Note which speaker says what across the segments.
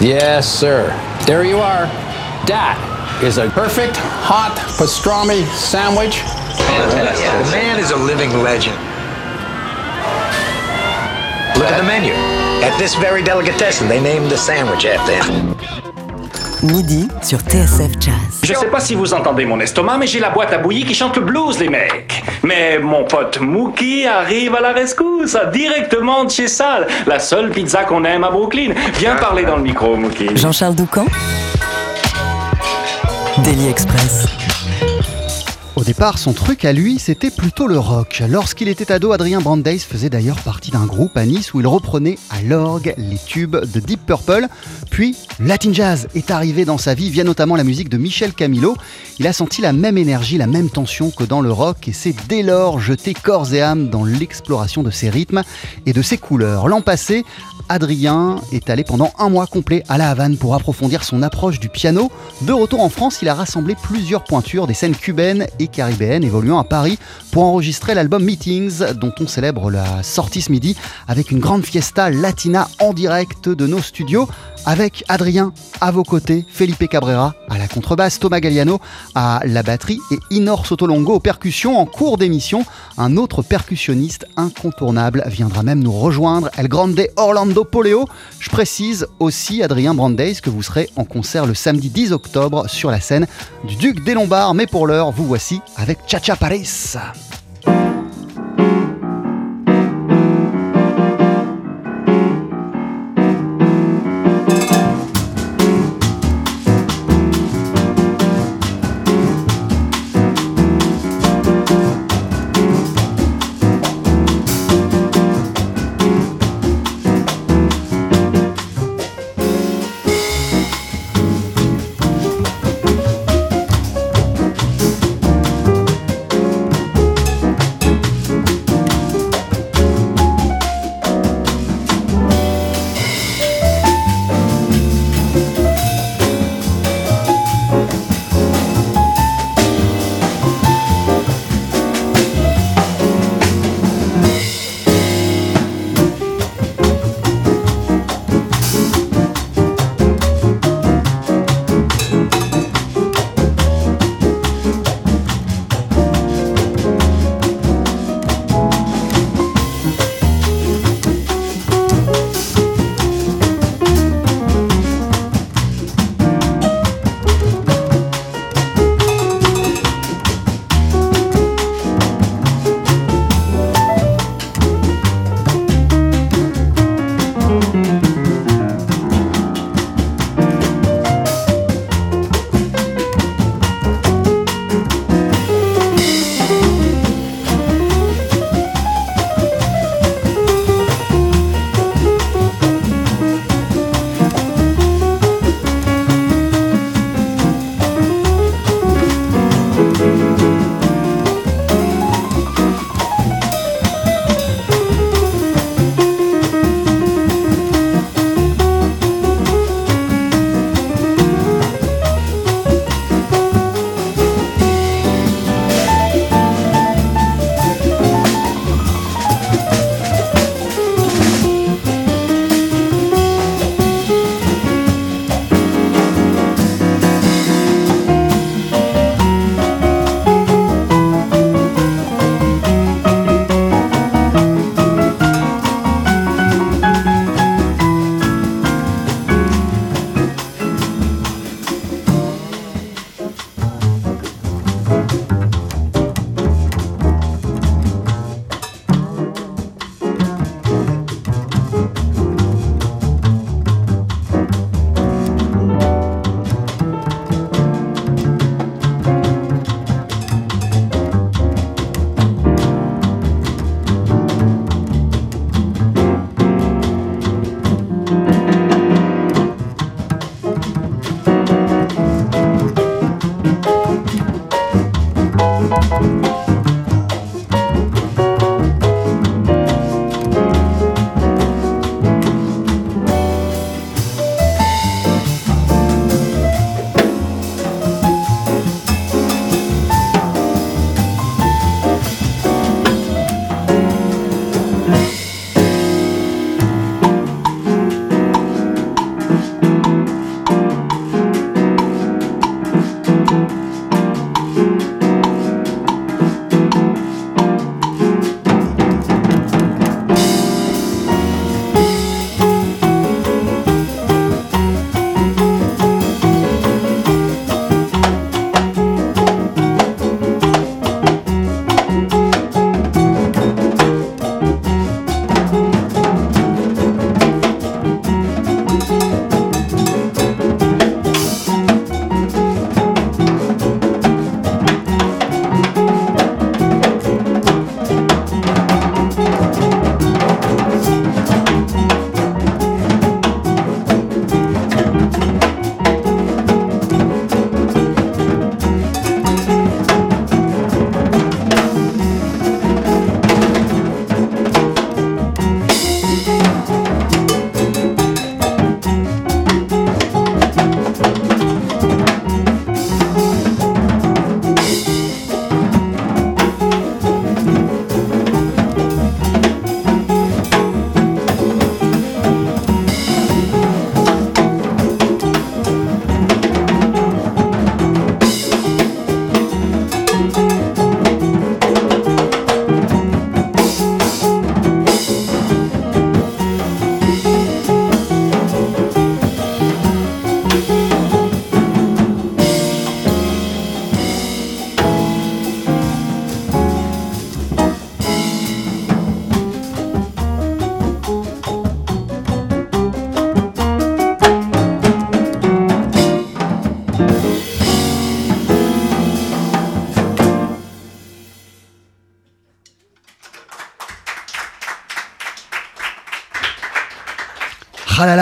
Speaker 1: Yes, sir. There you are. That is a perfect hot pastrami sandwich.
Speaker 2: Fantastic. The man is a living legend. Look at the menu. At this very delicatessen, they named the sandwich after him.
Speaker 3: Midi sur TSF Jazz.
Speaker 4: Je sais pas si vous entendez mon estomac, mais j'ai la boîte à bouillie qui chante le blues, les mecs. Mais mon pote Mookie arrive à la rescousse, directement de chez Sal, la seule pizza qu'on aime à Brooklyn. Viens parler dans le micro, Mookie.
Speaker 3: Jean-Charles Doucan Daily Express.
Speaker 5: Départ, son truc à lui, c'était plutôt le rock. Lorsqu'il était ado, Adrien Brandeis faisait d'ailleurs partie d'un groupe à Nice où il reprenait à l'orgue les tubes de Deep Purple. Puis, Latin Jazz est arrivé dans sa vie via notamment la musique de Michel Camilo. Il a senti la même énergie, la même tension que dans le rock et s'est dès lors jeté corps et âme dans l'exploration de ses rythmes et de ses couleurs. L'an passé, Adrien est allé pendant un mois complet à La Havane pour approfondir son approche du piano. De retour en France, il a rassemblé plusieurs pointures des scènes cubaines et caribéennes évoluant à Paris pour enregistrer l'album Meetings dont on célèbre la sortie ce midi avec une grande fiesta latina en direct de nos studios avec Adrien à vos côtés, Felipe Cabrera à la contrebasse, Thomas Galliano à la batterie et Inor Sotolongo aux percussions. En cours d'émission, un autre percussionniste incontournable viendra même nous rejoindre, El Grande Orlando Poleo. Je précise aussi, Adrien Brandeis, que vous serez en concert le samedi 10 octobre sur la scène du Duc des Lombards. Mais pour l'heure, vous voici avec Chacha Paris.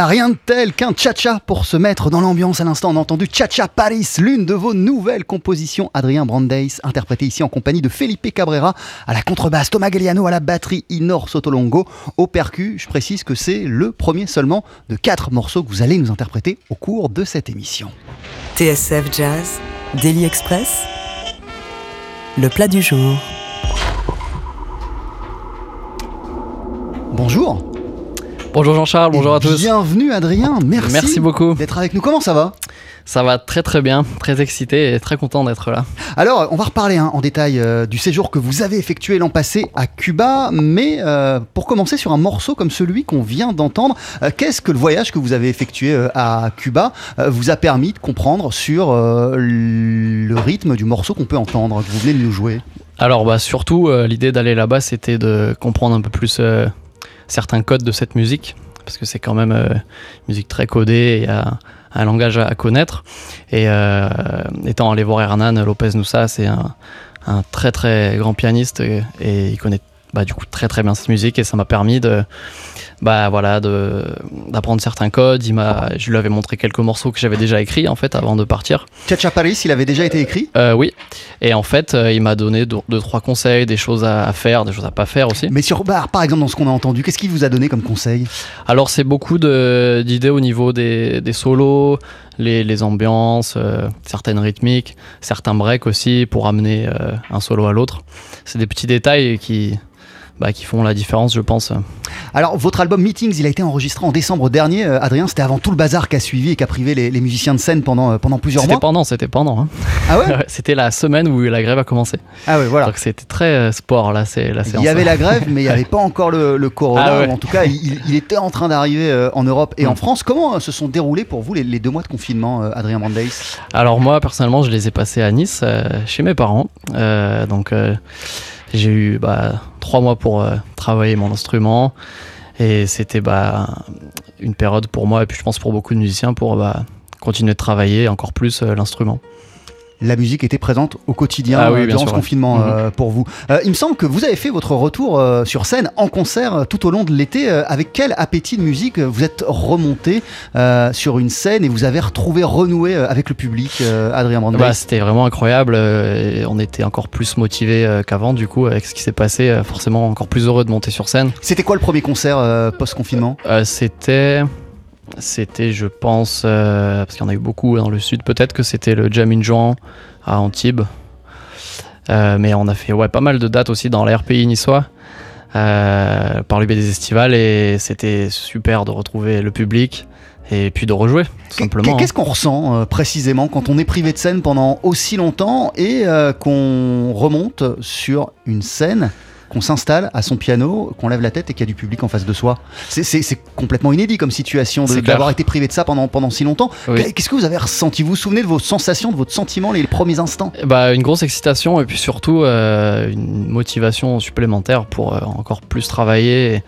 Speaker 5: Rien de tel qu'un cha-cha pour se mettre dans l'ambiance. À l'instant, on a entendu Cha-Cha Paris, l'une de vos nouvelles compositions. Adrien Brandeis, interprété ici en compagnie de Felipe Cabrera à la contrebasse, Thomas Galliano à la batterie, Inor Sotolongo au percu. Je précise que c'est le premier seulement de quatre morceaux que vous allez nous interpréter au cours de cette émission.
Speaker 3: TSF Jazz, Daily Express, le plat du jour.
Speaker 5: Bonjour.
Speaker 6: Bonjour Jean-Charles, bonjour à tous.
Speaker 5: Bienvenue Adrien, merci.
Speaker 6: Merci beaucoup.
Speaker 5: D'être avec nous. Comment ça va?
Speaker 6: Ça va très très bien, très excité et très content d'être là.
Speaker 5: Alors, on va reparler hein, en détail euh, du séjour que vous avez effectué l'an passé à Cuba, mais euh, pour commencer sur un morceau comme celui qu'on vient d'entendre, euh, qu'est-ce que le voyage que vous avez effectué à Cuba vous a permis de comprendre sur le rythme du morceau qu'on peut entendre, que vous venez de nous jouer?
Speaker 6: Alors bah surtout l'idée d'aller là-bas c'était de comprendre un peu plus certains codes de cette musique parce que c'est quand même euh, une musique très codée, il un langage à, connaître. Et euh, étant allé voir Hernan Lopez Noussa c'est un, un très très grand pianiste et, et il connaît bah, du coup très très bien cette musique. Et ça m'a permis de bah voilà de d'apprendre certains codes il m'a je lui avais montré quelques morceaux que j'avais déjà écrits en fait avant de partir
Speaker 5: Chacha Paris, il avait déjà été écrit?
Speaker 6: Euh, oui. Et en fait, euh, il m'a donné deux, deux, trois conseils, des choses à, faire, des choses à pas faire aussi.
Speaker 5: mais sur, bah, par exemple, dans ce qu'on a entendu, qu'est-ce qu'il vous a donné comme conseil?
Speaker 6: Alors, c'est beaucoup d'idées au niveau des, des solos, les, les ambiances, euh, certaines rythmiques, certains breaks aussi pour amener euh, un solo à l'autre. C'est des petits détails qui, bah, qui font la différence, je pense.
Speaker 5: Alors, votre album Meetings, il a été enregistré en décembre dernier. Euh, Adrien, c'était avant tout le bazar qu'a suivi et qu'a privé les, les musiciens de scène pendant, euh, pendant plusieurs
Speaker 6: C'était
Speaker 5: mois.
Speaker 6: pendant, c'était pendant. hein.
Speaker 5: Ah ouais
Speaker 6: c'était la semaine où la grève a commencé.
Speaker 5: Ah ouais, voilà.
Speaker 6: Donc c'était très euh, sport là, c'est la
Speaker 5: Il
Speaker 6: séance.
Speaker 5: y avait la grève, mais il n'y avait pas encore le, le corona.
Speaker 6: Ah ouais.
Speaker 5: En tout cas, il, il était en train d'arriver en Europe et en
Speaker 6: Mm.
Speaker 5: France. Comment se sont déroulés pour vous les, les deux mois de confinement, Adrien Brandeis
Speaker 6: Alors moi personnellement je les ai passés à Nice euh, chez mes parents. Euh, donc euh, j'ai eu bah, trois mois pour euh, travailler mon instrument et c'était bah, une période pour moi et puis je pense pour beaucoup de musiciens pour bah, continuer de travailler encore plus euh, l'instrument.
Speaker 5: La musique était présente au quotidien
Speaker 6: Ah oui,
Speaker 5: euh, durant
Speaker 6: sûr,
Speaker 5: ce confinement
Speaker 6: Mhm.
Speaker 5: euh, pour vous. Euh, il me semble que vous avez fait votre retour euh, sur scène en concert tout au long de l'été. Avec quel appétit de musique vous êtes remonté sur une scène et vous avez retrouvé, renoué avec le public, Adrien Brandeis
Speaker 6: Bah, c'était vraiment incroyable et on était encore plus motivés qu'avant du coup avec ce qui s'est passé, forcément encore plus heureux de monter sur scène.
Speaker 5: C'était quoi le premier concert post-confinement?
Speaker 6: C'était, c'était, je pense, euh, parce qu'il y en a eu beaucoup dans le sud, peut-être que c'était le Jam in Juan à Antibes. Euh, mais on a fait ouais, pas mal de dates aussi dans l'RPI niçois, euh, par l'UB des Estivales, et c'était super de retrouver le public et puis de rejouer, tout simplement. hein.
Speaker 5: Qu'est-ce qu'on ressent euh, précisément quand on est privé de scène pendant aussi longtemps et euh, qu'on remonte sur une scène, qu'on s'installe à son piano, qu'on lève la tête et qu'il y a du public en face de soi C'est- complètement inédit comme situation d'avoir été privé de ça pendant, pendant si longtemps.
Speaker 6: Oui.
Speaker 5: Qu'est-ce que vous avez ressenti? Vous vous souvenez de vos sensations, de votre sentiment les, premiers instants?
Speaker 6: Bah, une grosse excitation et puis surtout euh, une motivation supplémentaire pour euh, encore plus travailler.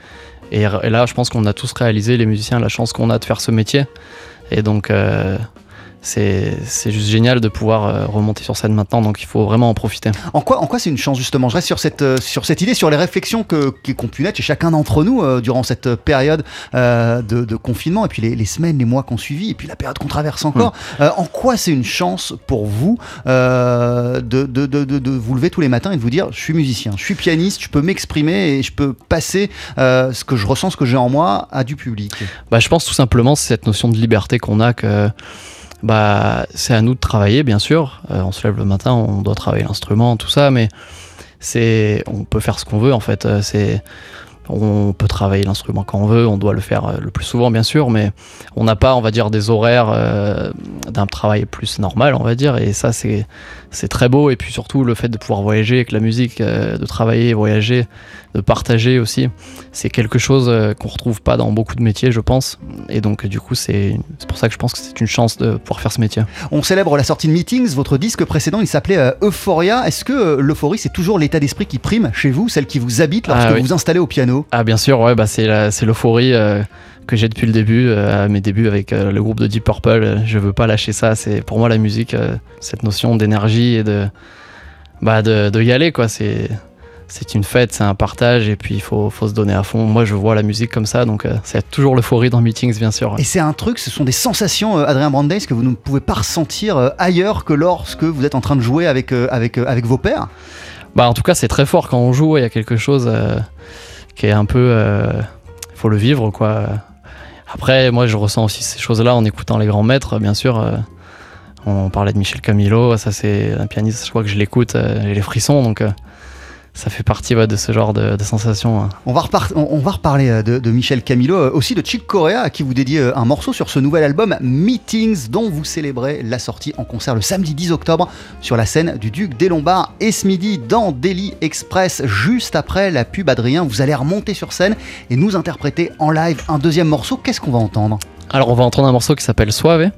Speaker 6: Et là, je pense qu'on a tous réalisé, les musiciens, la chance qu'on a de faire ce métier. Et donc, euh, c'est juste génial de pouvoir euh, remonter sur scène maintenant. Donc, il faut vraiment en profiter.
Speaker 5: En quoi, en quoi c'est une chance justement? Je reste sur cette, euh, sur cette idée, sur les réflexions qu'ont pu naître chez chacun d'entre nous euh, durant cette période euh, de, de confinement et puis les, les semaines, les mois qu'on suivi et puis la période qu'on traverse encore. Euh, en quoi c'est une chance pour vous de, de, de, vous lever tous les matins et de vous dire je suis musicien, je suis pianiste, je peux m'exprimer et je peux passer ce que je ressens, ce que j'ai en moi à du public?
Speaker 6: Bah, je pense tout simplement c'est cette notion de liberté qu'on a que bah, c'est à nous de travailler, bien sûr. Euh, on se lève le matin, on doit travailler l'instrument, tout ça, mais c'est on peut faire ce qu'on veut en fait. Euh, C'est on peut travailler l'instrument quand on veut, on doit le faire euh, le plus souvent bien sûr, mais on n'a pas, on va dire, des horaires d'un travail plus normal, on va dire, et ça c'est c'est très beau, et puis surtout le fait de pouvoir voyager avec la musique, euh, de travailler, voyager, de partager aussi, c'est quelque chose euh, qu'on retrouve pas dans beaucoup de métiers, je pense, et donc du coup c'est c'est pour ça que je pense que c'est une chance de pouvoir faire ce métier.
Speaker 5: On célèbre la sortie de Meetings, votre disque précédent il s'appelait euh, Euphoria. Est-ce que euh, l'euphorie c'est toujours l'état d'esprit qui prime chez vous, celle qui vous habite lorsque
Speaker 6: Ah oui.
Speaker 5: vous vous installez au piano?
Speaker 6: Ah bien sûr, ouais, bah c'est l'euphorie que j'ai depuis le début, euh, à mes débuts avec euh, le groupe de Deep Purple. euh, Je veux pas lâcher ça. C'est pour moi la musique, cette notion d'énergie et de bah de, de y aller quoi. C'est c'est une fête, c'est un partage et puis il faut, faut se donner à fond. Moi, je vois la musique comme ça, donc euh, c'est toujours l'euphorie dans Meetings, bien sûr.
Speaker 5: Et c'est un truc, ce sont des sensations, euh, Adrien Brandeis, que vous ne pouvez pas ressentir euh, ailleurs que lorsque vous êtes en train de jouer avec, avec, avec vos pairs?
Speaker 6: Bah, en tout cas, c'est très fort quand on joue. Il y a quelque chose qui est un peu. Il faut le vivre, quoi. Après, moi, je ressens aussi ces choses-là en écoutant les grands maîtres, bien sûr. euh, on parlait de Michel Camilo, ça, c'est un pianiste, je crois que je l'écoute, euh, j'ai les frissons, donc. Ça fait partie ouais, de ce genre de, de sensations.
Speaker 5: On va, repar- on, on va reparler euh, de, de Michel Camilo, euh, aussi de Chick Corea, à qui vous dédiez euh, un morceau sur ce nouvel album Meetings, dont vous célébrez la sortie en concert le samedi 10 octobre sur la scène du Duc des Lombards. Et ce midi, dans Daily Express, juste après la pub Adrien, vous allez remonter sur scène et nous interpréter en live un deuxième morceau. Qu'est-ce qu'on va entendre?
Speaker 6: Alors, on va entendre un morceau qui s'appelle Suave.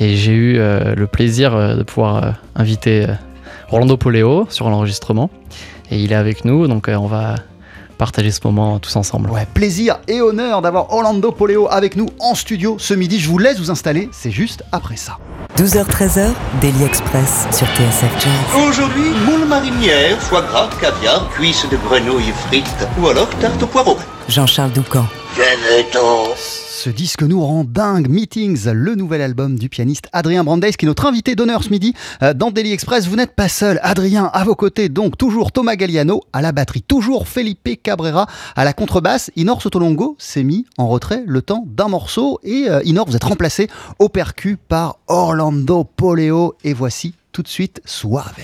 Speaker 6: Et j'ai eu euh, le plaisir euh, de pouvoir euh, inviter Rolando Poleo sur l'enregistrement. Et il est avec nous, donc euh, on va partager ce moment tous ensemble.
Speaker 5: Ouais, plaisir et honneur d'avoir Orlando Poleo avec nous en studio ce midi. Je vous laisse vous installer, c'est juste après ça.
Speaker 3: 12h-13h, Daily Express sur TSF Jazz.
Speaker 7: Aujourd'hui, moule marinière, foie gras, caviar, cuisses de grenouille frites ou alors tarte au poireau.
Speaker 3: Jean-Charles Doucan.
Speaker 7: Venez-t'en
Speaker 5: Ce disque nous rend dingue. Meetings, le nouvel album du pianiste Adrien Brandeis, qui est notre invité d'honneur ce midi euh, dans Daily Express. Vous n'êtes pas seul. Adrien, à vos côtés, donc toujours Thomas Galliano à la batterie, toujours Felipe Cabrera à la contrebasse. Inor Sotolongo s'est mis en retrait le temps d'un morceau. Et euh, Inor, vous êtes remplacé au percu par Orlando Poleo. Et voici tout de suite Suave.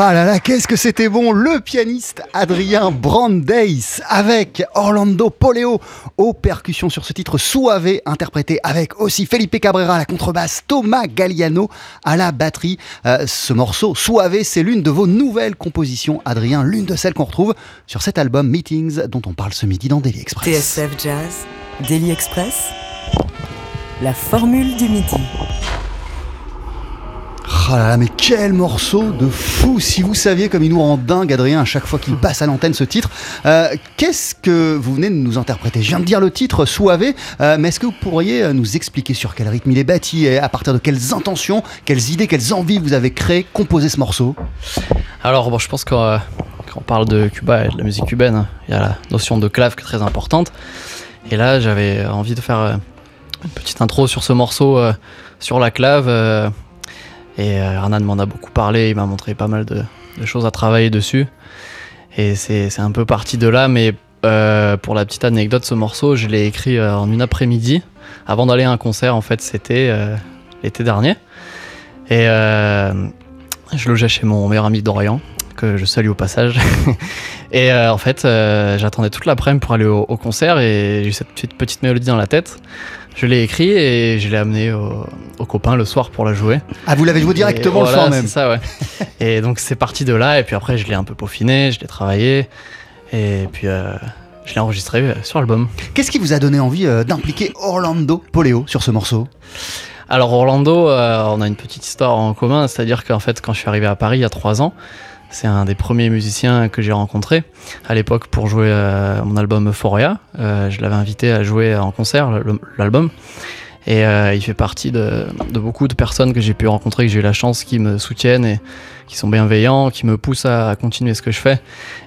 Speaker 5: Ah là là, qu'est-ce que c'était bon Le pianiste Adrien Brandeis avec Orlando Poleo aux percussions sur ce titre Suave, interprété avec aussi Felipe Cabrera à la contrebasse, Thomas Galliano à la batterie. Euh, ce morceau Suave, c'est l'une de vos nouvelles compositions, Adrien, l'une de celles qu'on retrouve sur cet album Meetings dont on parle ce midi dans Daily Express.
Speaker 3: TSF Jazz, Daily Express, la formule du midi.
Speaker 5: Ah là là, mais quel morceau de fou Si vous saviez comme il nous rend dingue, Adrien, à chaque fois qu'il passe à l'antenne ce titre. Euh, Qu'est-ce que vous venez de nous interpréter? Je viens de dire le titre, Suave, euh, mais est-ce que vous pourriez euh, nous expliquer sur quel rythme il est bâti et à partir de quelles intentions, quelles idées, quelles envies vous avez créé, composé ce morceau?
Speaker 6: Alors, bon, je pense que parle de Cuba et de la musique cubaine, il y a la notion de clave qui est très importante. Et là, j'avais envie de faire une petite intro sur ce morceau, sur la clave. Et euh, m'en a beaucoup parlé, il m'a montré pas mal de, choses à travailler dessus. Et c'est un peu parti de là, mais euh, pour la petite anecdote, ce morceau, je l'ai écrit euh, en une après-midi, avant d'aller à un concert, en fait, c'était euh, l'été dernier. Et je logeais chez mon meilleur ami d'Orient, que je salue au passage. et en fait, j'attendais toute l'après-midi pour aller au, au concert et j'ai eu cette petite, petite mélodie dans la tête. Je l'ai écrit et je l'ai amené au, au copain le soir pour la jouer.
Speaker 5: Ah, vous l'avez joué directement
Speaker 6: Et
Speaker 5: le soir même
Speaker 6: C'est ça, ouais. et donc c'est parti de là, et puis après je l'ai un peu peaufiné, je l'ai travaillé, et puis euh, je l'ai enregistré euh, sur l'album.
Speaker 5: Qu'est-ce qui vous a donné envie euh, d'impliquer Orlando Poleo sur ce morceau?
Speaker 6: Alors Orlando, euh, on a une petite histoire en commun, c'est-à-dire qu'en fait quand je suis arrivé à Paris il y a trois ans, c'est un des premiers musiciens que j'ai rencontré à l'époque pour jouer euh, mon album Euphoria. Euh, je l'avais invité à jouer en concert, l'album. Et euh, il fait partie de, de beaucoup de personnes que j'ai pu rencontrer, que j'ai eu la chance, qui me soutiennent et qui sont bienveillants, qui me poussent à, à continuer ce que je fais.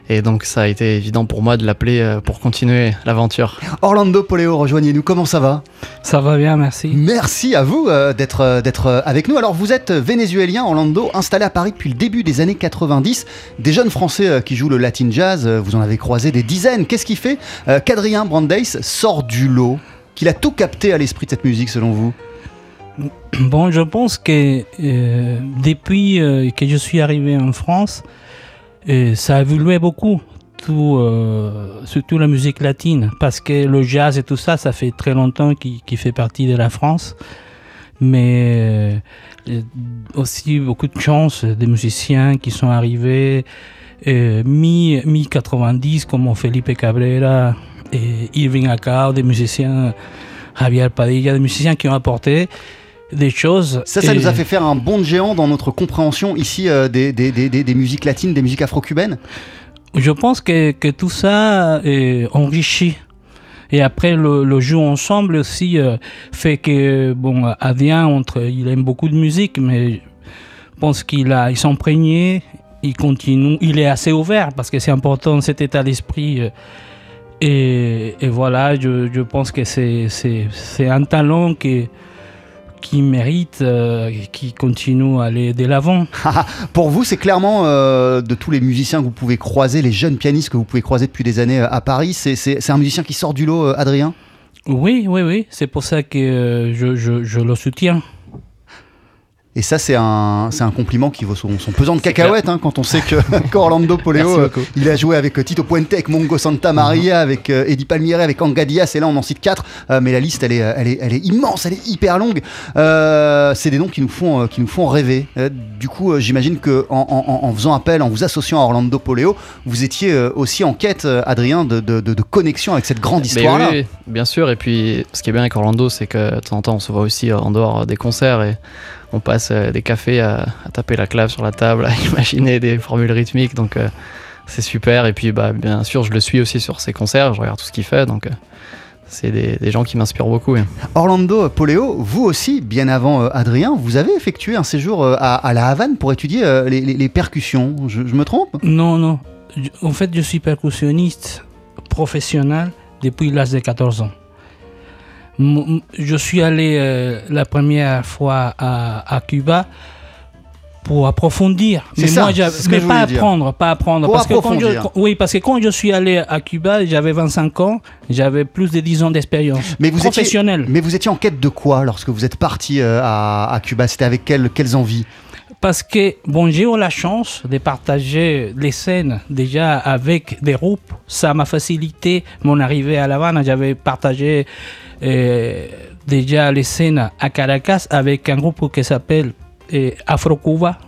Speaker 6: Et donc ça a été évident pour moi de l'appeler euh, pour continuer l'aventure.
Speaker 5: Orlando Poleo, rejoignez-nous, comment ça va?
Speaker 8: Ça va bien, merci.
Speaker 5: Merci à vous euh, d'être euh, d'être euh, avec nous. Alors vous êtes vénézuélien, Orlando, installé à Paris depuis le début des années 90. Des jeunes Français euh, qui jouent le Latin Jazz, euh, vous en avez croisé des dizaines. Qu'est-ce qui fait euh, qu'Adrien Brandeis sort du lot? Qu'il a tout capté à l'esprit de cette musique selon vous?
Speaker 8: Bon, je pense que euh, depuis euh, que je suis arrivé en France, euh, ça a évolué beaucoup, tout, surtout la musique latine, parce que le jazz et tout ça, ça fait très longtemps qu'il fait partie de la France. Mais aussi beaucoup de chance des musiciens qui sont arrivés euh, mi- mi-90 comme Felipe Cabrera et Irving Acao, des musiciens, Javier Padilla, des musiciens qui ont apporté des choses.
Speaker 5: Ça, ça
Speaker 8: Et
Speaker 5: nous a fait faire un bond de géant dans notre compréhension ici euh, des, des, des, des- musiques latines, des musiques afro-cubaines.
Speaker 8: Je pense que, que tout ça est enrichi. Et après, le, le jeu ensemble aussi euh, fait que, bon, Adrien, entre, il aime beaucoup de musique, mais je pense qu'il a, il il continue, il est assez ouvert parce que c'est important cet état d'esprit. euh, et, et voilà, je, je pense que c'est, un talent qui, qui mérite, euh, qui continue à aller de l'avant.
Speaker 5: Pour vous, c'est clairement euh, de tous les musiciens que vous pouvez croiser, les jeunes pianistes que vous pouvez croiser depuis des années euh, à Paris, c'est- un musicien qui sort du lot, Adrien?
Speaker 8: Oui, oui, oui, c'est pour ça que euh, je, je, je le soutiens.
Speaker 5: Et ça, c'est un, c'est un compliment qui vaut son, son pesant de cacahuètes hein, quand on sait que qu'Orlando Poleo, euh, il a joué avec euh, Tito Puente, avec Mongo Santa Maria, avec euh, Eddie Palmieri, avec Anga Diaz, et là on en cite quatre, euh, mais la liste elle est, elle est, elle est immense, elle est hyper longue. C'est des noms qui nous font, qui nous font rêver. Du coup, j'imagine que en, en- en faisant appel, en vous associant à Orlando Poleo, vous étiez aussi en quête, Adrien, de, de, de- de connexion avec cette grande histoire-là.
Speaker 6: oui, oui, bien sûr. Et puis, ce qui est bien avec Orlando, c'est que de temps en temps, on se voit aussi en dehors des concerts et on passe euh, des cafés à, à taper la clave sur la table, à imaginer des formules rythmiques. Donc, euh, c'est super. Et puis, bah, bien sûr, je le suis aussi sur ses concerts. Je regarde tout ce qu'il fait. Donc, euh, c'est des, des gens qui m'inspirent beaucoup. oui.
Speaker 5: Orlando Poleo, vous aussi, bien avant euh, Adrien, vous avez effectué un séjour euh, à, à La Havane pour étudier euh, les, les- les percussions. Je, je me trompe?
Speaker 8: Non, non. En fait, je suis percussionniste professionnel depuis l'âge de 14 ans. Je suis allé euh, la première fois à, à Cuba pour approfondir. Mais
Speaker 5: ça,
Speaker 8: moi,
Speaker 5: ce
Speaker 8: pas
Speaker 5: dire.
Speaker 8: apprendre, pas apprendre.
Speaker 5: Pour
Speaker 8: parce que quand je-
Speaker 5: approfondir.
Speaker 8: oui, parce que quand je suis allé à Cuba, j'avais 25 ans, j'avais plus de 10 ans d'expérience
Speaker 5: Mais vous étiez-
Speaker 8: professionnelle.
Speaker 5: Mais vous étiez en quête de quoi lorsque vous êtes parti euh, à, à Cuba? C'était avec quelles, quelles envies?
Speaker 8: Parce que bon, j'ai eu la chance de partager les scènes déjà avec des groupes. Ça m'a facilité mon arrivée à La Havane. J'avais partagé euh, déjà les scènes à Caracas avec un groupe qui s'appelle euh, Afro Cuba,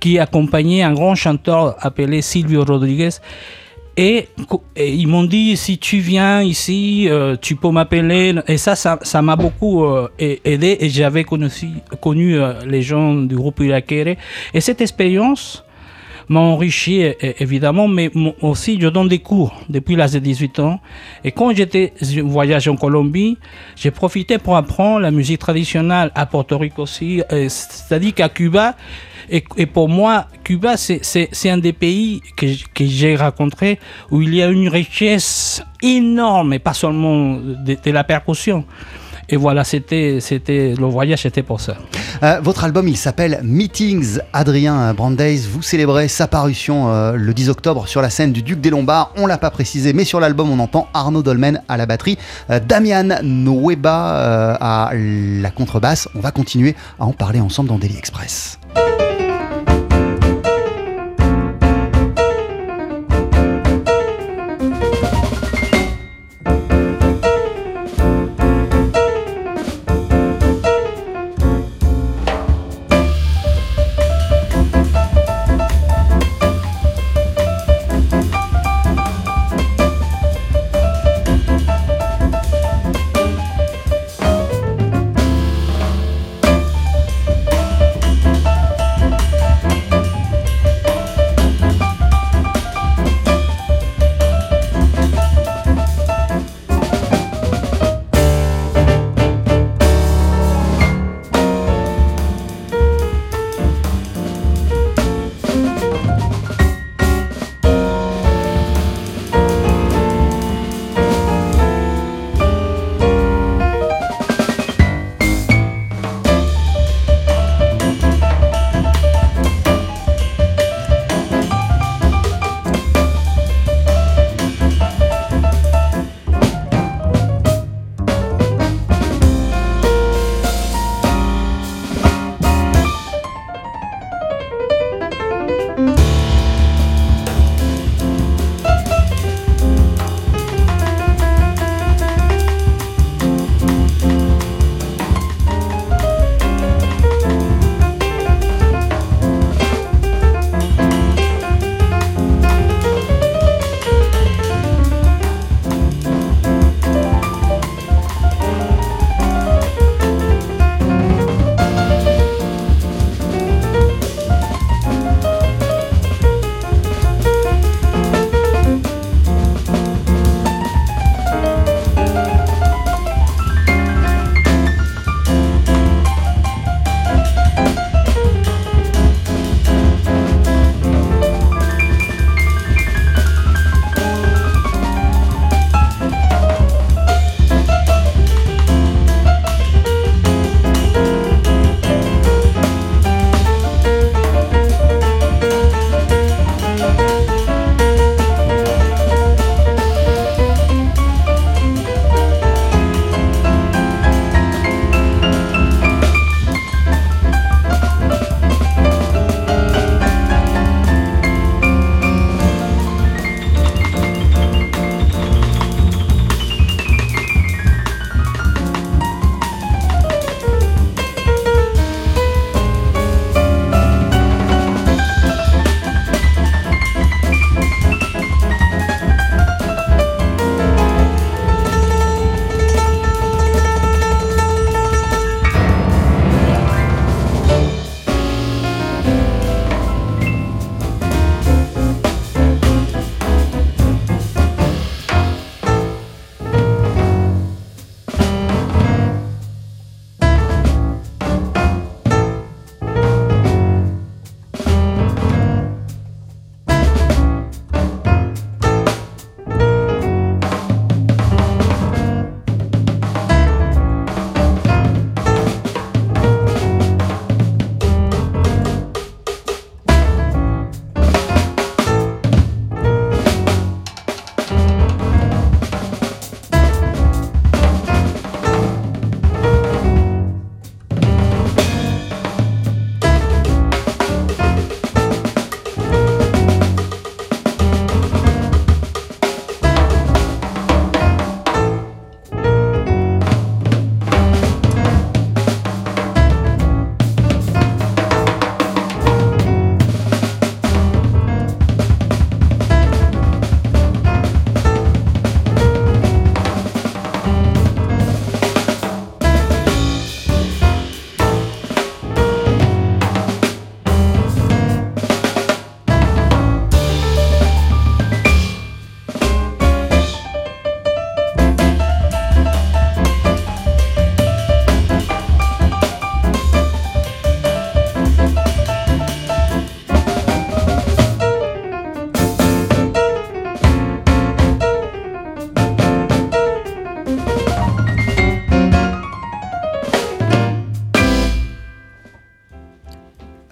Speaker 8: qui accompagnait un grand chanteur appelé Silvio Rodriguez. Et, ils m'ont dit si tu viens ici, euh, tu peux m'appeler. Et ça, ça m'a beaucoup euh, aidé. Et j'avais connu, euh, les gens du groupe Irakere. Et cette expérience m'a enrichi évidemment, mais aussi je donne des cours depuis l'âge de 18 ans. Et quand j'étais voyage en Colombie, j'ai profité pour apprendre la musique traditionnelle à Porto Rico aussi. C'est-à-dire qu'à Cuba, et, pour moi, Cuba, c'est- un des pays que, j'ai rencontré où il y a une richesse énorme, et pas seulement de, la percussion. Et voilà, c'était, le voyage, c'était pour ça.
Speaker 5: Euh, votre album, il s'appelle Meetings. Adrien Brandeis, vous célébrez sa parution euh, le 10 octobre sur la scène du Duc des Lombards. On l'a pas précisé, mais sur l'album, on entend Arnaud Dolmen à la batterie, euh, Damian Nueba euh, à la contrebasse. On va continuer à en parler ensemble dans Daily Express. thank you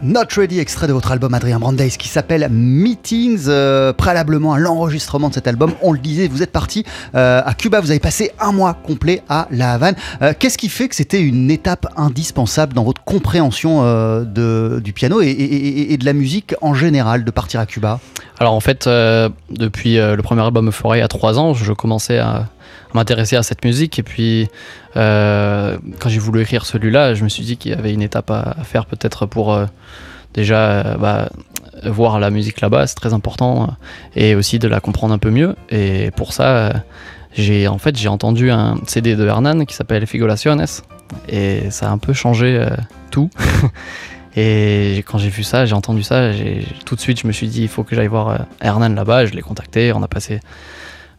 Speaker 5: Not Ready, extrait de votre album Adrien Brandeis qui s'appelle Meetings. Euh, préalablement à l'enregistrement de cet album, on le disait, vous êtes parti euh, à Cuba, vous avez passé un mois complet à La Havane. Euh, Qu'est-ce qui fait que c'était une étape indispensable dans votre compréhension du piano et, et- de la musique en général de partir à Cuba?
Speaker 6: Alors en fait, depuis le premier album y a trois ans, je commençais à, à m'intéresser à cette musique. Et puis, euh, quand j'ai voulu écrire celui-là, je me suis dit qu'il y avait une étape à, faire peut-être pour euh, déjà euh, bah, voir la musique là-bas, c'est très important, et aussi de la comprendre un peu mieux. Et pour ça, j'ai en fait j'ai entendu un CD de Hernan qui s'appelle Figuraciones, et ça a un peu changé tout. Et quand j'ai vu ça, j'ai entendu ça, tout de suite je me suis dit il faut que j'aille voir Hernan là-bas. Je l'ai contacté, on a passé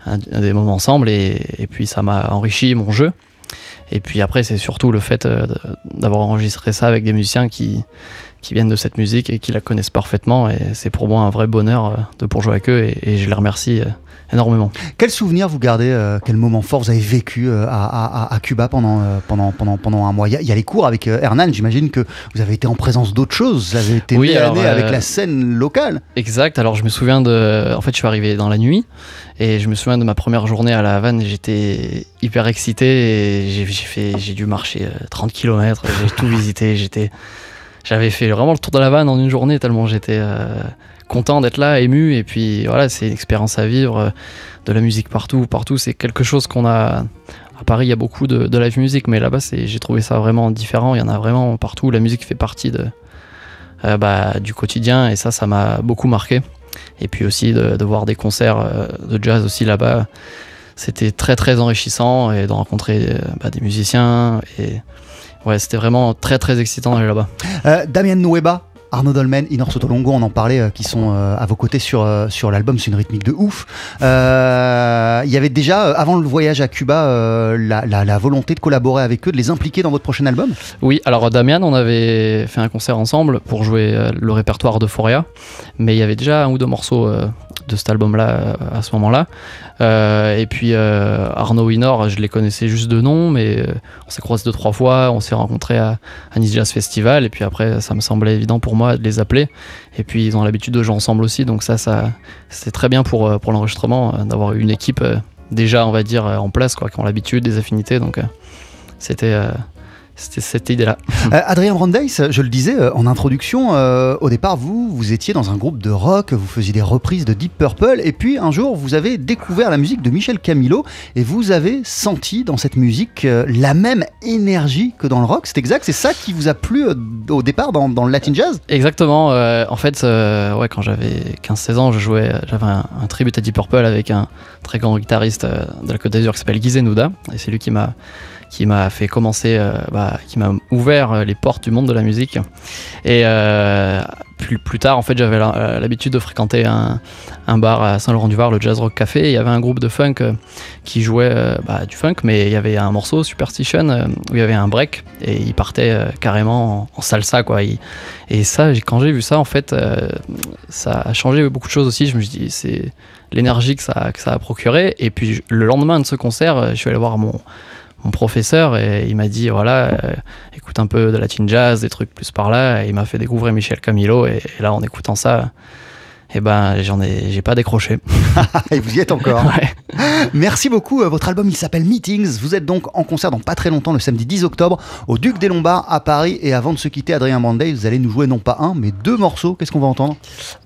Speaker 6: un- des moments ensemble et, et puis ça m'a enrichi mon jeu. Et puis après c'est surtout le fait euh, d'avoir enregistré ça avec des musiciens qui, qui viennent de cette musique et qui la connaissent parfaitement. Et c'est pour moi un vrai bonheur euh, de pour jouer avec eux et, et je les remercie euh, énormément.
Speaker 5: Quel souvenir vous gardez euh, Quel moment fort vous avez vécu euh, à, à- à Cuba pendant, euh, pendant, pendant, pendant un mois? Il y, a- il y a les cours avec Hernan, j'imagine que vous avez été en présence d'autres choses, vous avez été
Speaker 6: Oui, alors,
Speaker 5: avec la scène locale.
Speaker 6: Exact. Alors je me souviens de. En fait, je suis arrivé dans la nuit et je me souviens de ma première journée à La Havane. J'étais hyper excité et j'ai dû marcher euh, 30 km. J'ai tout visité. J'étais, j'avais fait vraiment le tour de La Havane en une journée tellement j'étais euh, content d'être là, ému. Et puis voilà, c'est une expérience à vivre. euh, De la musique partout, partout. C'est quelque chose qu'on a. À Paris, il y a beaucoup de, de live music, mais là-bas, j'ai trouvé ça vraiment différent. Il y en a vraiment partout. La musique fait partie de, euh, bah, du quotidien et ça, ça m'a beaucoup marqué. Et puis aussi de, voir des concerts de jazz aussi là-bas, c'était très très enrichissant et de rencontrer bah, des musiciens. Ouais, c'était vraiment très très excitant d'aller là-bas.
Speaker 5: Euh, Damien Nueba, Arnaud Dolmen, Inor Sotolongo, on en parlait, euh, qui sont euh, à vos côtés sur, euh, sur l'album. C'est une rythmique de ouf. Il y avait déjà, avant le voyage à Cuba, la, la- la volonté de collaborer avec eux, de les impliquer dans votre prochain album?
Speaker 6: Oui, alors Damian, on avait fait un concert ensemble pour jouer le répertoire d'Euphoria, mais il y avait déjà un ou deux morceaux de cet album-là euh, à ce moment-là. Euh, et puis euh, Arnaud Winor, je les connaissais juste de nom, mais euh, on s'est croisés deux trois fois, on s'est rencontrés à, à Nice Jazz Festival, et puis après ça me semblait évident pour moi de les appeler. Et puis ils ont l'habitude de jouer ensemble aussi, donc ça, ça c'était très bien pour, pour l'enregistrement d'avoir une équipe déjà, on va dire, en place, quoi, qui ont l'habitude, des affinités, donc c'était c'était cette idée-là.
Speaker 5: Euh, Adrien Brandeis, je le disais euh, en introduction, euh, au départ, vous, vous étiez dans un groupe de rock, vous faisiez des reprises de Deep Purple, et puis un jour, vous avez découvert la musique de Michel Camilo, et vous avez senti dans cette musique euh, la même énergie que dans le rock. C'est exact, c'est ça qui vous a plu au départ dans, dans le Latin Jazz?
Speaker 6: Exactement. en fait, ouais, quand j'avais 15-16 ans, je jouais, j'avais un, un tribute à Deep Purple avec un très grand guitariste de la Côte d'Azur qui s'appelle Guy Nouda, et c'est lui qui m'a qui m'a fait commencer, bah, m'a ouvert euh, les portes du monde de la musique. Et euh, plus, tard, en fait, j'avais euh, l'habitude de fréquenter un, bar à Saint-Laurent-du-Var, le Jazz Rock Café. Il y avait un groupe de funk euh, qui jouait bah, du funk, mais il y avait un morceau Superstition où il y avait un break et il partait carrément en, salsa, quoi. Et ça, quand j'ai vu ça, en fait, ça a changé beaucoup de choses aussi. Je me suis dit, c'est l'énergie que ça, que ça a procuré. Et puis le lendemain de ce concert, je suis allé voir mon, mon professeur et il m'a dit, voilà, euh, écoute un peu de latin jazz, des trucs plus par là. Et il m'a fait découvrir Michel Camilo. Et, et là, en écoutant ça, et ben, j'en ai, j'ai pas décroché.
Speaker 5: Et vous y êtes encore.
Speaker 6: Ouais.
Speaker 5: Merci beaucoup. euh, Votre album, il s'appelle Meetings. Vous êtes donc en concert dans pas très longtemps, le samedi 10 octobre, au Duc des Lombards à Paris. Et avant de se quitter, Adrien Brandeis, vous allez nous jouer non pas un, mais deux morceaux. Qu'est-ce qu'on va entendre?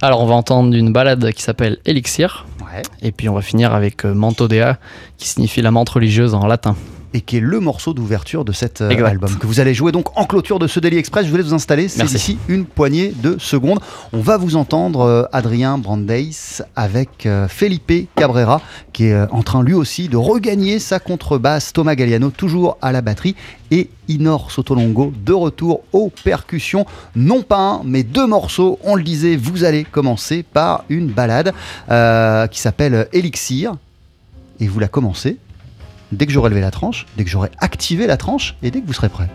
Speaker 6: Alors, on va entendre une balade qui s'appelle Elixir.
Speaker 5: Ouais.
Speaker 6: Et puis, on va finir avec euh, Manto Dea, qui signifie la menthe religieuse en latin.
Speaker 5: Et qui est le morceau d'ouverture de cet euh, album que vous allez jouer donc en clôture de ce Daily Express. Je voulais vous installer, c'est d'ici une poignée de secondes. On va vous entendre euh, Adrien Brandeis avec euh, Felipe Cabrera qui est en train lui aussi de regagner sa contrebasse, Thomas Galliano toujours à la batterie et Inor Sotolongo de retour aux percussions. Non pas un, mais deux morceaux. On le disait, vous allez commencer par une balade qui s'appelle Elixir et vous la commencez dès que j'aurai levé la tranche, dès que j'aurai activé la tranche et dès que vous serez prêt.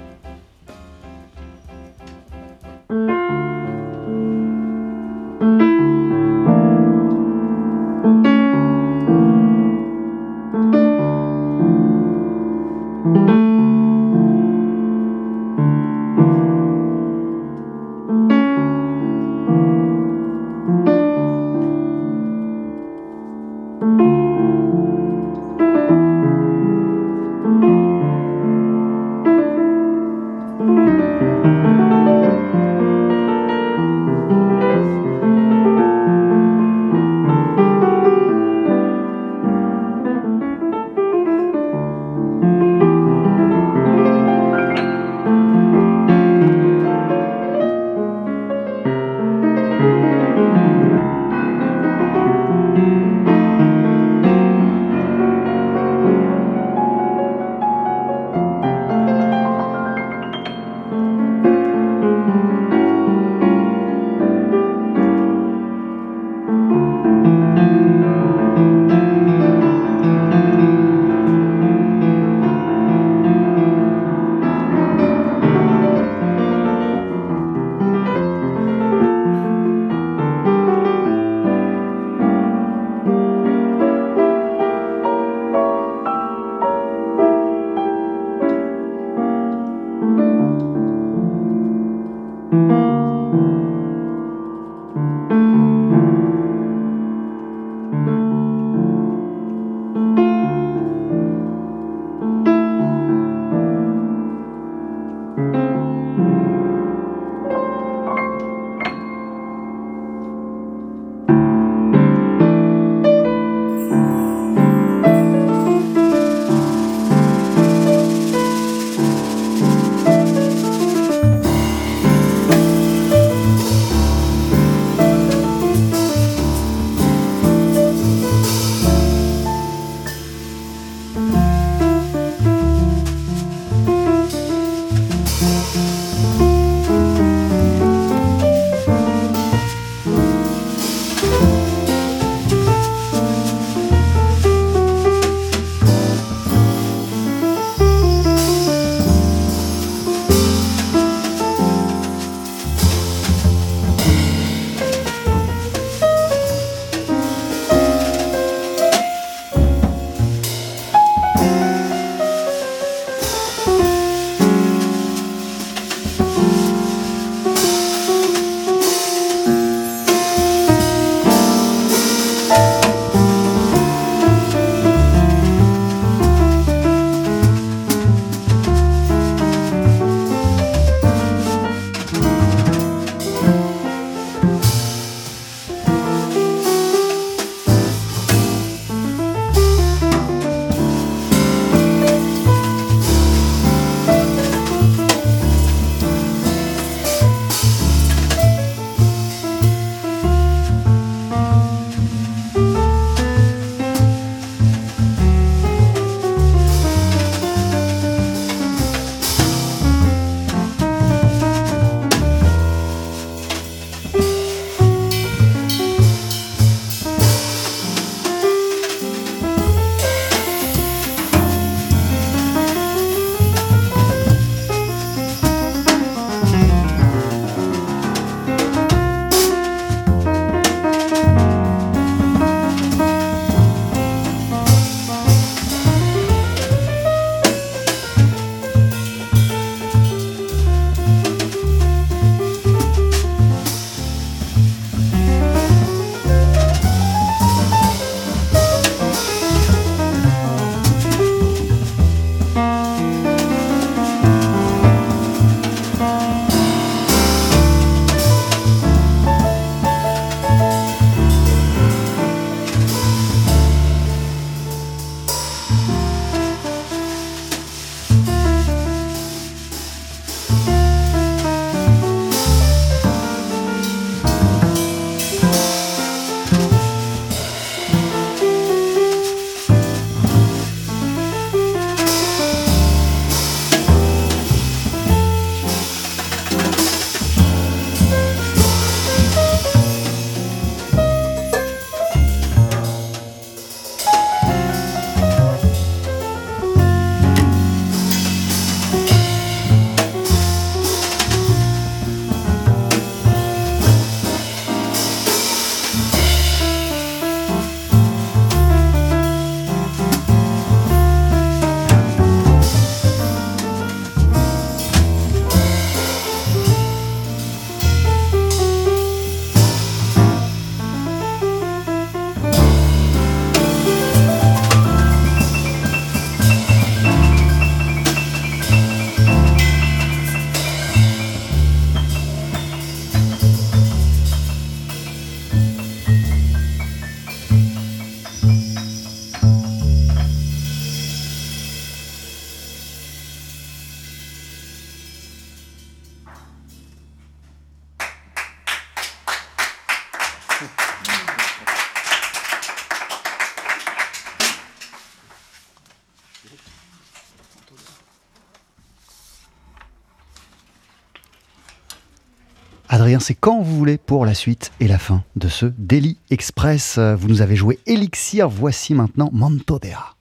Speaker 5: C'est quand vous voulez pour la suite et la fin de ce Daily Express. Vous nous avez joué Elixir, voici maintenant Mantodea.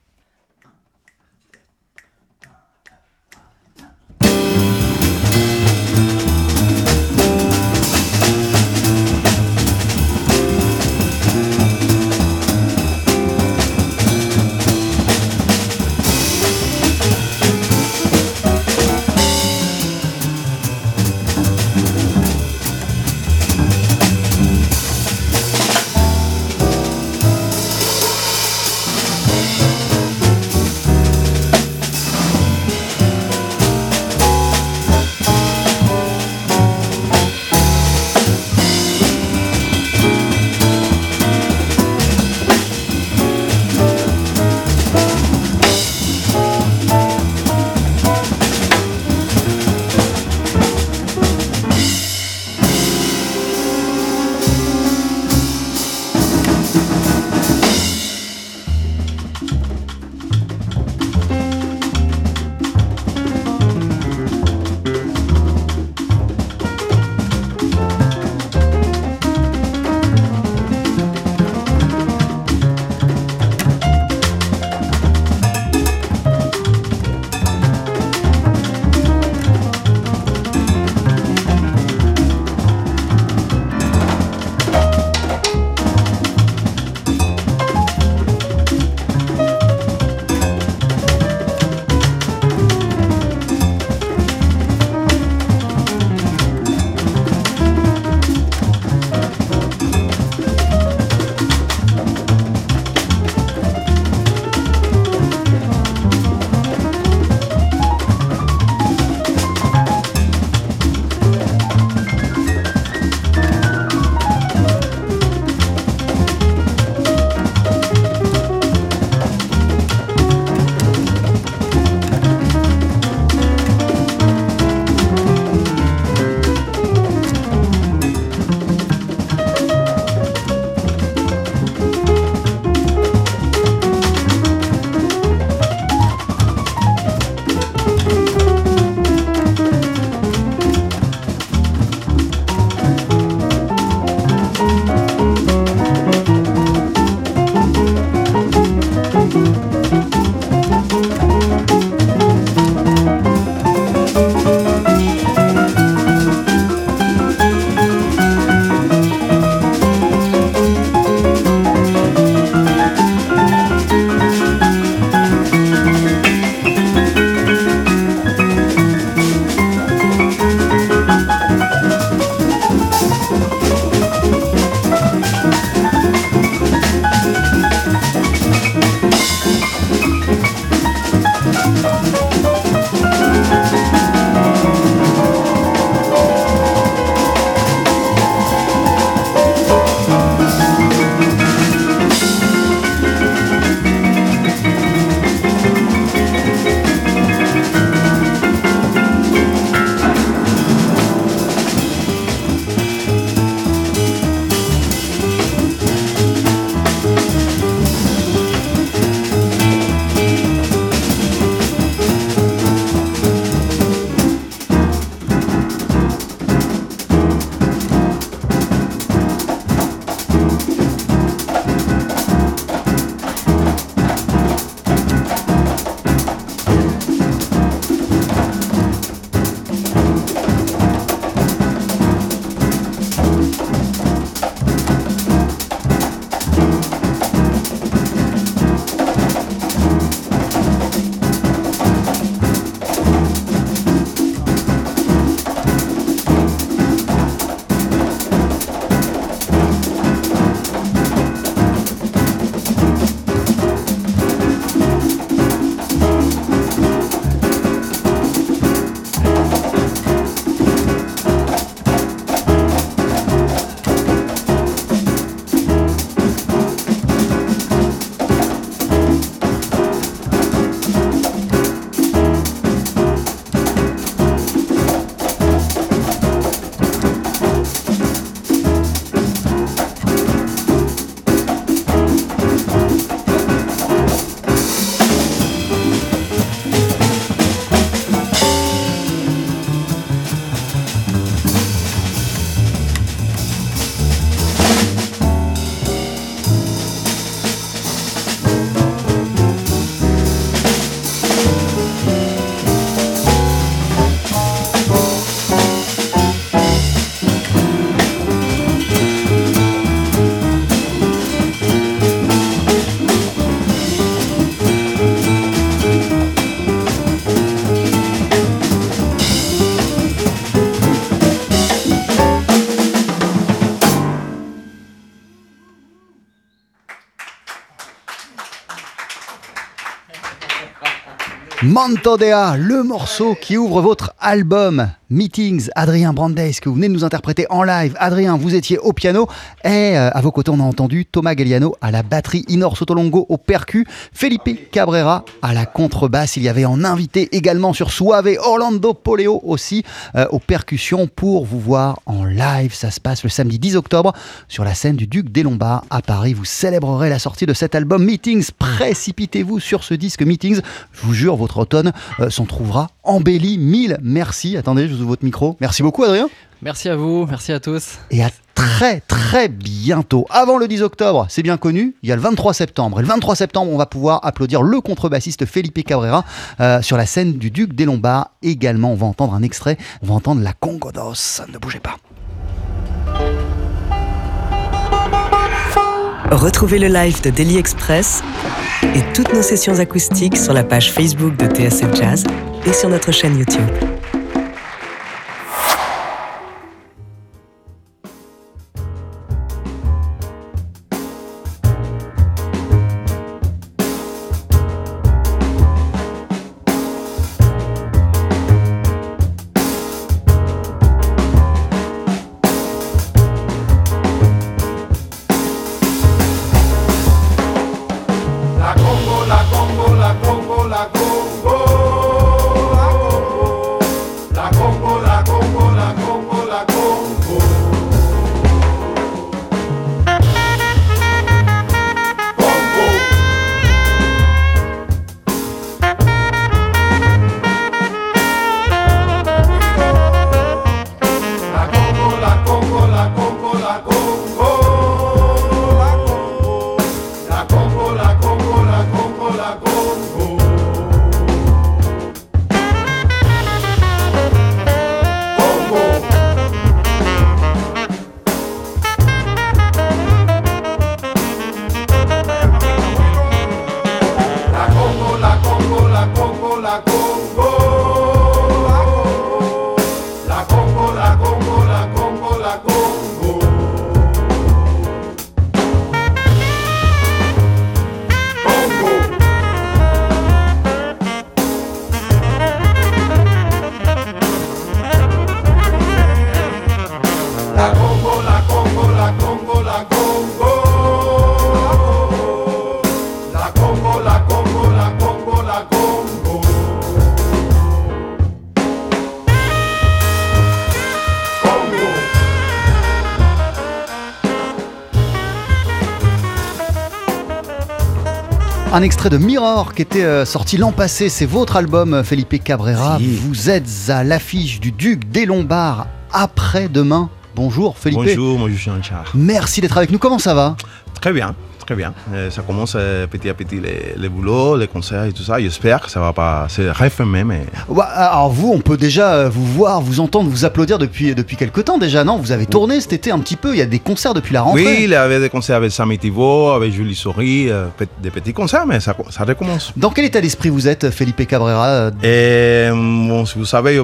Speaker 5: Mantodea, le morceau qui ouvre votre album Meetings, Adrien Brandeis, que vous venez de nous interpréter en live. Adrien, vous étiez au piano et euh, à vos côtés, on a entendu Thomas Galliano à la batterie, Inor Sotolongo au percu, Felipe Cabrera à la contrebasse. Il y avait en invité également sur Suave Orlando Poleo aussi euh, aux percussions pour vous voir en live. Ça se passe le samedi 10 octobre sur la scène du Duc des Lombards à Paris. Vous célébrerez la sortie de cet album Meetings. Précipitez-vous sur ce disque Meetings. Je vous jure, votre automne euh, s'en trouvera embelli. Mille merci. Attendez, je vous ouvre votre micro. Merci beaucoup, Adrien.
Speaker 6: Merci à vous, merci à tous.
Speaker 5: Et à très très bientôt. Avant le 10 octobre, c'est bien connu, il y a le 23 septembre. Et le 23 septembre, on va pouvoir applaudir le contrebassiste Felipe Cabrera euh, sur la scène du Duc des Lombards. Également, on va entendre un extrait, on va entendre la Congodos. Ne bougez pas.
Speaker 3: Retrouvez le live de Daily Express et toutes nos sessions acoustiques sur la page Facebook de TSF Jazz et sur notre chaîne YouTube.
Speaker 5: Un extrait de Mirror qui était euh, sorti l'an passé, c'est votre album euh, Felipe Cabrera.
Speaker 9: Si.
Speaker 5: Vous êtes à l'affiche du Duc des Lombards après-demain. Bonjour Felipe.
Speaker 9: Bonjour, suis Anchar.
Speaker 5: Merci d'être avec nous. Comment ça va?
Speaker 9: Très bien, très bien. Euh, ça commence euh, petit à petit les, les boulots, les concerts et tout ça. J'espère que ça va pas se refermer, mais
Speaker 5: Ouais, Alors vous, on peut déjà euh, vous voir, vous entendre, vous applaudir depuis, depuis quelques temps déjà, non? Vous avez tourné cet été un petit peu, il y a des concerts depuis la rentrée.
Speaker 9: oui, il y avait des concerts avec Samy Thibault, avec Julie euh, pe- des petits concerts, mais ça, ça recommence.
Speaker 5: Dans quel état d'esprit vous êtes, Felipe Cabrera
Speaker 9: Et bon, si vous savez,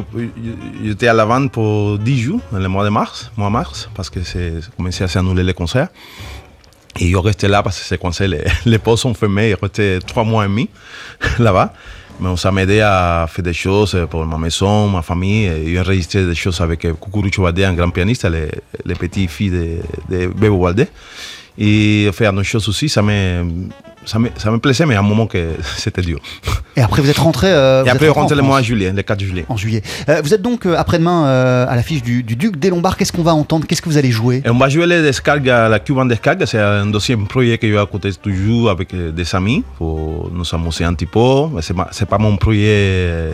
Speaker 9: j'étais à la vente pour 10 jours, le mois de mars, mois mars, parce que c'est ça commençait à s'annuler les concerts. Et je restais là parce que ces concerts, les, les portes sont fermées, je restais trois mois et demi là-bas. Mais ça m'a aidé à faire des choses pour ma maison, ma famille. J'ai enregistré des choses avec Kukuru Wade, un grand pianiste, les, les petites filles de, Bebo Waldé. Et faire d'autres choses aussi, ça me, ça me, ça me plaisait, mais à un moment que c'était dur.
Speaker 5: Et après vous êtes rentré. euh,
Speaker 9: Et après, on
Speaker 5: rentré
Speaker 9: le mois de juillet, le 4 juillet.
Speaker 5: En juillet. Euh, vous êtes donc euh, après-demain euh, à l'affiche du, du Duc des Lombards. Qu'est-ce qu'on va entendre? Qu'est-ce que vous allez jouer?
Speaker 9: Et on va jouer les Descarga, la Cuban Descarga, c'est un deuxième projet que je côté toujours avec des amis pour nous amuser un petit peu. Mais C'est pas, mon projet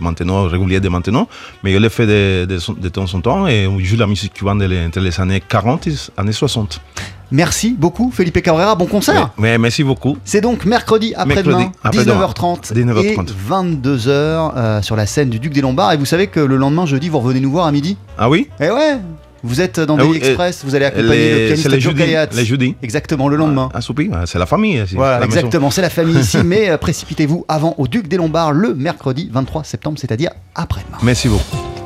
Speaker 9: maintenant, régulier de maintenant, mais je l'ai fait de, de, temps en temps et on joue la musique cubaine entre les années 40 et les années 60.
Speaker 5: Merci beaucoup, Felipe Cabrera. Bon concert.
Speaker 9: Mais merci beaucoup.
Speaker 5: C'est donc mercredi après-demain,
Speaker 9: après-demain.
Speaker 5: 19h30
Speaker 9: 19h30.
Speaker 5: et 22h euh, sur la scène du Duc des Lombards. Et vous savez que le lendemain, jeudi, vous revenez nous voir à midi?
Speaker 9: Ah oui?
Speaker 5: Eh ouais Vous êtes dans
Speaker 9: Ah
Speaker 5: Daily
Speaker 9: oui,
Speaker 5: Express, vous allez
Speaker 9: les-
Speaker 5: accompagner le
Speaker 9: c'est
Speaker 5: pianiste
Speaker 9: les
Speaker 5: Joe
Speaker 9: les.
Speaker 5: Exactement, le lendemain.
Speaker 9: À Soupi, c'est la famille. c'est
Speaker 5: Voilà,
Speaker 9: la maison.
Speaker 5: exactement, c'est la famille ici, mais euh, précipitez-vous avant au Duc des Lombards le mercredi 23 septembre, c'est-à-dire après-demain.
Speaker 9: Merci beaucoup.